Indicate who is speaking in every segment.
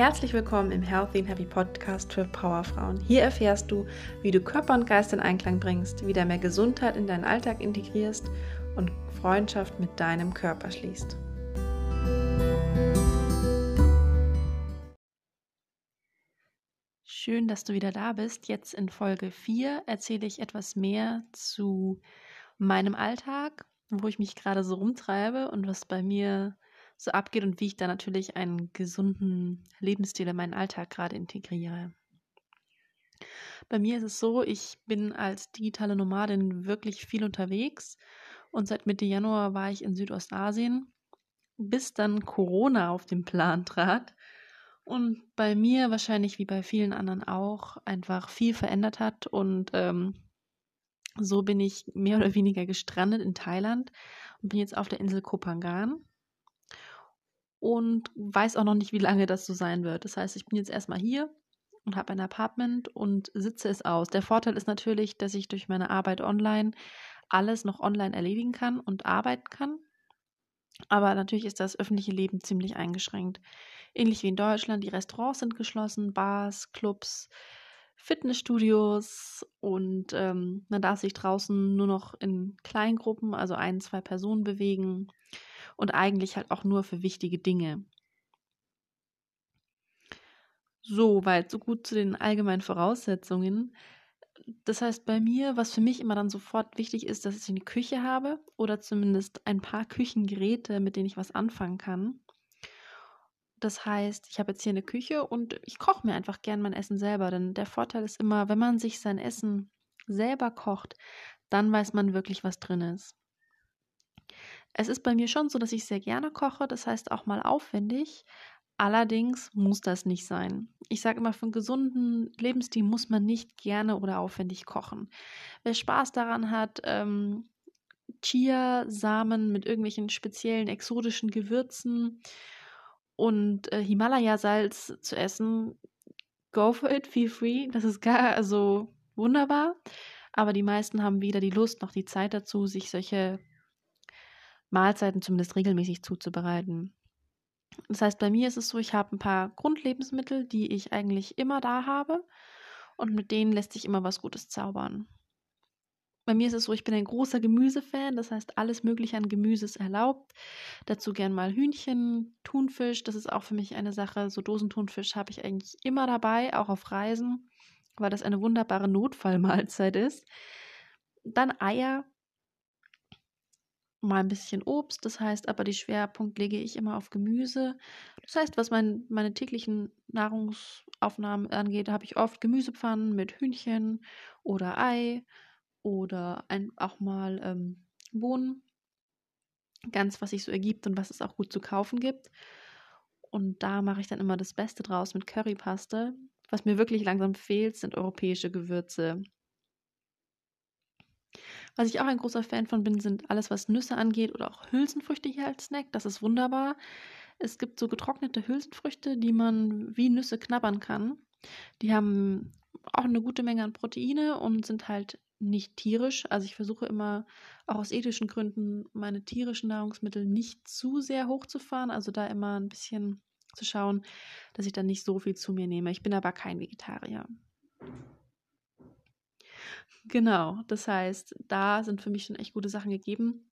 Speaker 1: Herzlich willkommen im Healthy and Happy Podcast für Powerfrauen. Hier erfährst du, wie du Körper und Geist in Einklang bringst, wieder mehr Gesundheit in deinen Alltag integrierst und Freundschaft mit deinem Körper schließt. Schön, dass du wieder da bist. Jetzt in Folge 4 erzähle ich etwas mehr zu meinem Alltag, wo ich mich gerade so rumtreibe und was bei mir so abgeht und wie ich da natürlich einen gesunden Lebensstil in meinen Alltag gerade integriere. Bei mir ist es so, ich bin als digitale Nomadin wirklich viel unterwegs und seit Mitte Januar war ich in Südostasien, bis dann Corona auf den Plan trat und bei mir wahrscheinlich wie bei vielen anderen auch einfach viel verändert hat und ähm, so bin ich mehr oder weniger gestrandet in Thailand und bin jetzt auf der Insel Kopangan und weiß auch noch nicht, wie lange das so sein wird. Das heißt, ich bin jetzt erstmal hier und habe ein Apartment und sitze es aus. Der Vorteil ist natürlich, dass ich durch meine Arbeit online alles noch online erledigen kann und arbeiten kann. Aber natürlich ist das öffentliche Leben ziemlich eingeschränkt. Ähnlich wie in Deutschland, die Restaurants sind geschlossen, Bars, Clubs, Fitnessstudios und ähm, man darf sich draußen nur noch in Kleingruppen, also ein, zwei Personen bewegen und eigentlich halt auch nur für wichtige Dinge. So weit, so gut zu den allgemeinen Voraussetzungen. Das heißt, bei mir, was für mich immer dann sofort wichtig ist, dass ich eine Küche habe oder zumindest ein paar Küchengeräte, mit denen ich was anfangen kann. Das heißt, ich habe jetzt hier eine Küche und ich koche mir einfach gern mein Essen selber, denn der Vorteil ist immer, wenn man sich sein Essen selber kocht, dann weiß man wirklich, was drin ist. Es ist bei mir schon so, dass ich sehr gerne koche, das heißt auch mal aufwendig. Allerdings muss das nicht sein. Ich sage immer, für einen gesunden Lebensstil muss man nicht gerne oder aufwendig kochen. Wer Spaß daran hat, ähm, Chia-Samen mit irgendwelchen speziellen exotischen Gewürzen und äh, Himalaya-Salz zu essen, go for it, feel free. Das ist gar also wunderbar. Aber die meisten haben weder die Lust noch die Zeit dazu, sich solche Mahlzeiten zumindest regelmäßig zuzubereiten. Das heißt, bei mir ist es so, ich habe ein paar Grundlebensmittel, die ich eigentlich immer da habe und mit denen lässt sich immer was Gutes zaubern. Bei mir ist es so, ich bin ein großer Gemüsefan, das heißt, alles Mögliche an Gemüse ist erlaubt. Dazu gern mal Hühnchen, Thunfisch, das ist auch für mich eine Sache. So Dosenthunfisch habe ich eigentlich immer dabei, auch auf Reisen, weil das eine wunderbare Notfallmahlzeit ist. Dann Eier, mal ein bisschen Obst. Das heißt aber, die Schwerpunkt lege ich immer auf Gemüse. Das heißt, was mein, meine täglichen Nahrungsaufnahmen angeht, habe ich oft Gemüsepfannen mit Hühnchen oder Ei oder ein, auch mal ähm, Bohnen. Ganz, was sich so ergibt und was es auch gut zu kaufen gibt. Und da mache ich dann immer das Beste draus mit Currypaste. Was mir wirklich langsam fehlt, sind europäische Gewürze. Was ich auch ein großer Fan von bin, sind alles, was Nüsse angeht oder auch Hülsenfrüchte hier als Snack. Das ist wunderbar. Es gibt so getrocknete Hülsenfrüchte, die man wie Nüsse knabbern kann. Die haben auch eine gute Menge an Proteine und sind halt nicht tierisch. Also ich versuche immer auch aus ethischen Gründen meine tierischen Nahrungsmittel nicht zu sehr hochzufahren. Also da immer ein bisschen zu schauen, dass ich dann nicht so viel zu mir nehme. Ich bin aber kein Vegetarier. Genau, das heißt, da sind für mich schon echt gute Sachen gegeben.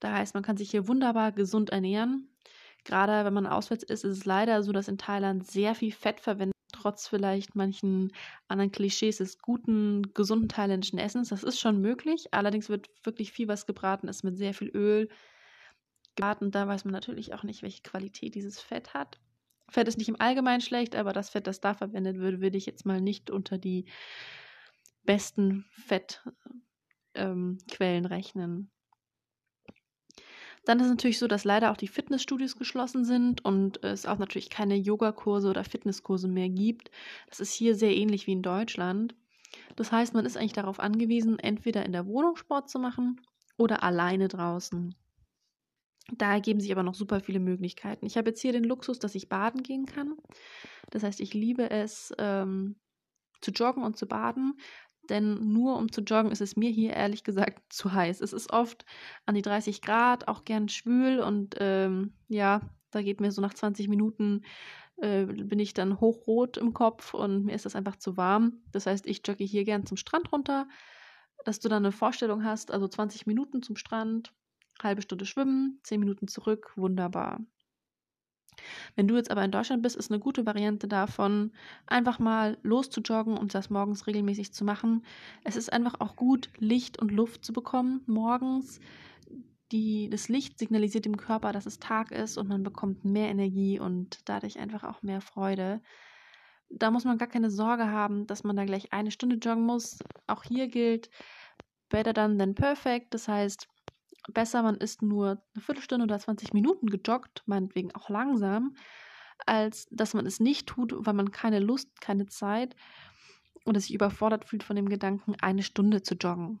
Speaker 1: Da heißt, man kann sich hier wunderbar gesund ernähren. Gerade wenn man auswärts ist, ist es leider so, dass in Thailand sehr viel Fett verwendet, trotz vielleicht manchen anderen Klischees des guten, gesunden thailändischen Essens. Das ist schon möglich. Allerdings wird wirklich viel, was gebraten ist, mit sehr viel Öl gebraten. Da weiß man natürlich auch nicht, welche Qualität dieses Fett hat. Fett ist nicht im Allgemeinen schlecht, aber das Fett, das da verwendet wird, würde ich jetzt mal nicht unter die besten Fettquellen ähm, rechnen. Dann ist es natürlich so, dass leider auch die Fitnessstudios geschlossen sind und es auch natürlich keine Yogakurse oder Fitnesskurse mehr gibt. Das ist hier sehr ähnlich wie in Deutschland. Das heißt, man ist eigentlich darauf angewiesen, entweder in der Wohnung Sport zu machen oder alleine draußen. Da ergeben sich aber noch super viele Möglichkeiten. Ich habe jetzt hier den Luxus, dass ich baden gehen kann. Das heißt, ich liebe es, ähm, zu joggen und zu baden denn nur um zu joggen ist es mir hier ehrlich gesagt zu heiß. Es ist oft an die 30 Grad, auch gern schwül und ähm, ja, da geht mir so nach 20 Minuten äh, bin ich dann hochrot im Kopf und mir ist das einfach zu warm. Das heißt, ich jogge hier gern zum Strand runter, dass du dann eine Vorstellung hast, also 20 Minuten zum Strand, halbe Stunde schwimmen, 10 Minuten zurück, wunderbar. Wenn du jetzt aber in Deutschland bist, ist eine gute Variante davon, einfach mal loszujoggen und das morgens regelmäßig zu machen. Es ist einfach auch gut, Licht und Luft zu bekommen morgens. Die, das Licht signalisiert dem Körper, dass es Tag ist und man bekommt mehr Energie und dadurch einfach auch mehr Freude. Da muss man gar keine Sorge haben, dass man da gleich eine Stunde joggen muss. Auch hier gilt, better done than perfect. Das heißt, besser, man ist nur eine Viertelstunde oder 20 Minuten gejoggt, meinetwegen auch langsam, als dass man es nicht tut, weil man keine Lust, keine Zeit oder sich überfordert fühlt von dem Gedanken, eine Stunde zu joggen.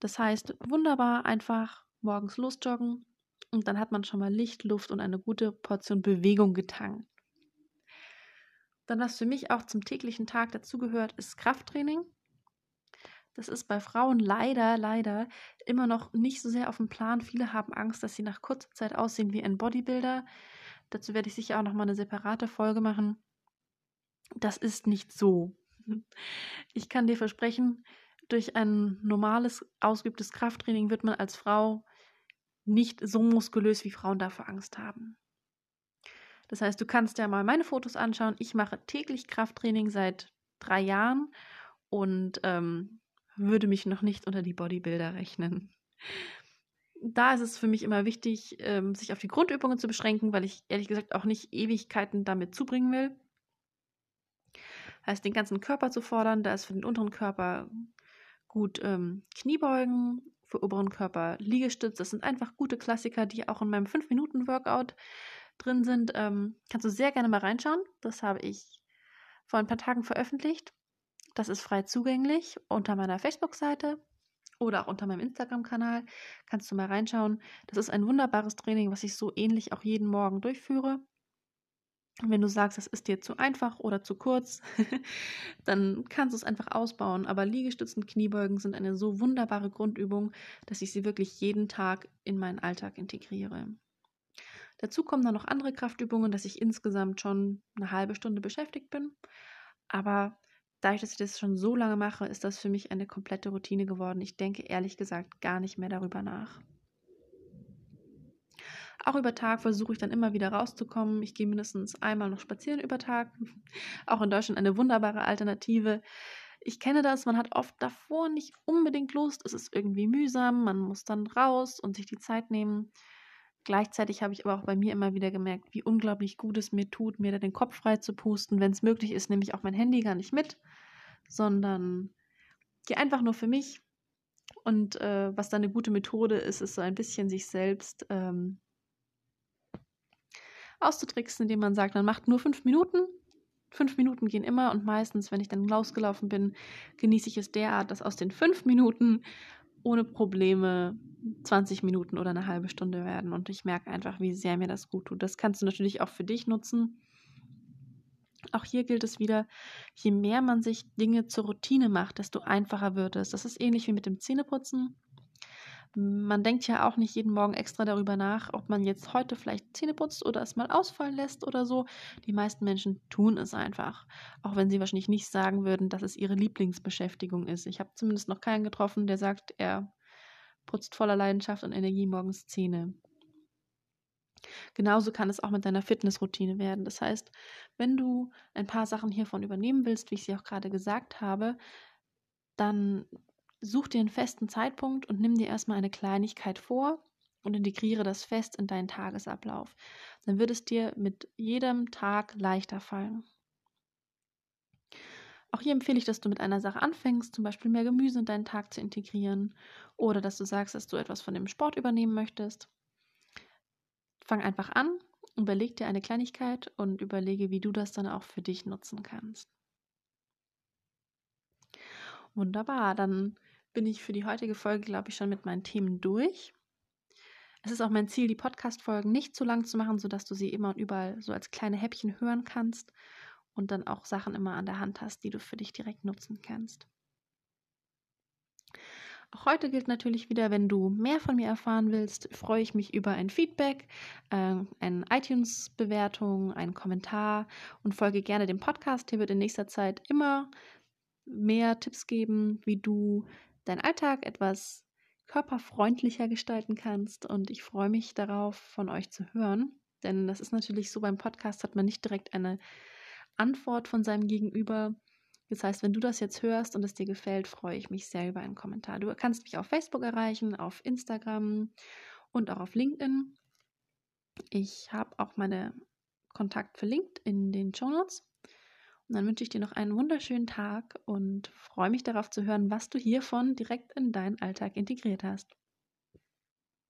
Speaker 1: Das heißt, wunderbar einfach morgens losjoggen und dann hat man schon mal Licht, Luft und eine gute Portion Bewegung getankt. Dann, was für mich auch zum täglichen Tag dazugehört, ist Krafttraining. Das ist bei Frauen leider, leider immer noch nicht so sehr auf dem Plan. Viele haben Angst, dass sie nach kurzer Zeit aussehen wie ein Bodybuilder. Dazu werde ich sicher auch nochmal eine separate Folge machen. Das ist nicht so. Ich kann dir versprechen, durch ein normales, ausgeübtes Krafttraining wird man als Frau nicht so muskulös, wie Frauen dafür Angst haben. Das heißt, du kannst ja mal meine Fotos anschauen. Ich mache täglich Krafttraining seit drei Jahren und ähm, würde mich noch nicht unter die Bodybuilder rechnen. Da ist es für mich immer wichtig, ähm, sich auf die Grundübungen zu beschränken, weil ich ehrlich gesagt auch nicht Ewigkeiten damit zubringen will. Heißt, den ganzen Körper zu fordern, da ist für den unteren Körper gut ähm, Kniebeugen, für oberen Körper Liegestütz. Das sind einfach gute Klassiker, die auch in meinem 5-Minuten-Workout drin sind. Ähm, kannst du sehr gerne mal reinschauen. Das habe ich vor ein paar Tagen veröffentlicht. Das ist frei zugänglich unter meiner Facebook-Seite oder auch unter meinem Instagram-Kanal. Kannst du mal reinschauen. Das ist ein wunderbares Training, was ich so ähnlich auch jeden Morgen durchführe. Wenn du sagst, das ist dir zu einfach oder zu kurz, dann kannst du es einfach ausbauen. Aber Liegestützen, Kniebeugen sind eine so wunderbare Grundübung, dass ich sie wirklich jeden Tag in meinen Alltag integriere. Dazu kommen dann noch andere Kraftübungen, dass ich insgesamt schon eine halbe Stunde beschäftigt bin. Aber dadurch, dass ich das schon so lange mache, ist das für mich eine komplette Routine geworden. Ich denke ehrlich gesagt gar nicht mehr darüber nach. Auch über Tag versuche ich dann immer wieder rauszukommen. Ich gehe mindestens einmal noch spazieren über Tag. Auch in Deutschland eine wunderbare Alternative. Ich kenne das, man hat oft davor nicht unbedingt Lust. Es ist irgendwie mühsam, man muss dann raus und sich die Zeit nehmen. Gleichzeitig habe ich aber auch bei mir immer wieder gemerkt, wie unglaublich gut es mir tut, mir da den Kopf frei zu pusten. Wenn es möglich ist, nehme ich auch mein Handy gar nicht mit, sondern gehe einfach nur für mich. Und äh, was dann eine gute Methode ist, ist so ein bisschen sich selbst ähm, auszutricksen, indem man sagt, man macht nur fünf Minuten. Fünf Minuten gehen immer und meistens, wenn ich dann rausgelaufen bin, genieße ich es derart, dass aus den fünf Minuten ohne Probleme 20 Minuten oder eine halbe Stunde werden. Und ich merke einfach, wie sehr mir das gut tut. Das kannst du natürlich auch für dich nutzen. Auch hier gilt es wieder, je mehr man sich Dinge zur Routine macht, desto einfacher wird es. Das ist ähnlich wie mit dem Zähneputzen. Man denkt ja auch nicht jeden Morgen extra darüber nach, ob man jetzt heute vielleicht Zähne putzt oder es mal ausfallen lässt oder so. Die meisten Menschen tun es einfach, auch wenn sie wahrscheinlich nicht sagen würden, dass es ihre Lieblingsbeschäftigung ist. Ich habe zumindest noch keinen getroffen, der sagt, er putzt voller Leidenschaft und Energie morgens Zähne. Genauso kann es auch mit deiner Fitnessroutine werden. Das heißt, wenn du ein paar Sachen hiervon übernehmen willst, wie ich sie auch gerade gesagt habe, dann such dir einen festen Zeitpunkt und nimm dir erstmal eine Kleinigkeit vor und integriere das fest in deinen Tagesablauf. Dann wird es dir mit jedem Tag leichter fallen. Auch hier empfehle ich, dass du mit einer Sache anfängst, zum Beispiel mehr Gemüse in deinen Tag zu integrieren oder dass du sagst, dass du etwas von dem Sport übernehmen möchtest. Fang einfach an, überleg dir eine Kleinigkeit und überlege, wie du das dann auch für dich nutzen kannst. Wunderbar, dann bin ich für die heutige Folge, glaube ich, schon mit meinen Themen durch. Es ist auch mein Ziel, die Podcast-Folgen nicht zu lang zu machen, sodass du sie immer und überall so als kleine Häppchen hören kannst und dann auch Sachen immer an der Hand hast, die du für dich direkt nutzen kannst. Auch heute gilt natürlich wieder, wenn du mehr von mir erfahren willst, freue ich mich über ein Feedback, äh, eine iTunes-Bewertung, einen Kommentar und folge gerne dem Podcast. Hier wird in nächster Zeit immer mehr Tipps geben, wie du deinen Alltag etwas körperfreundlicher gestalten kannst. Und ich freue mich darauf, von euch zu hören. Denn das ist natürlich so, beim Podcast hat man nicht direkt eine Antwort von seinem Gegenüber. Das heißt, wenn du das jetzt hörst und es dir gefällt, freue ich mich sehr über einen Kommentar. Du kannst mich auf Facebook erreichen, auf Instagram und auch auf LinkedIn. Ich habe auch meine Kontakt verlinkt in den Show Notes. Dann wünsche ich dir noch einen wunderschönen Tag und freue mich darauf zu hören, was du hiervon direkt in deinen Alltag integriert hast.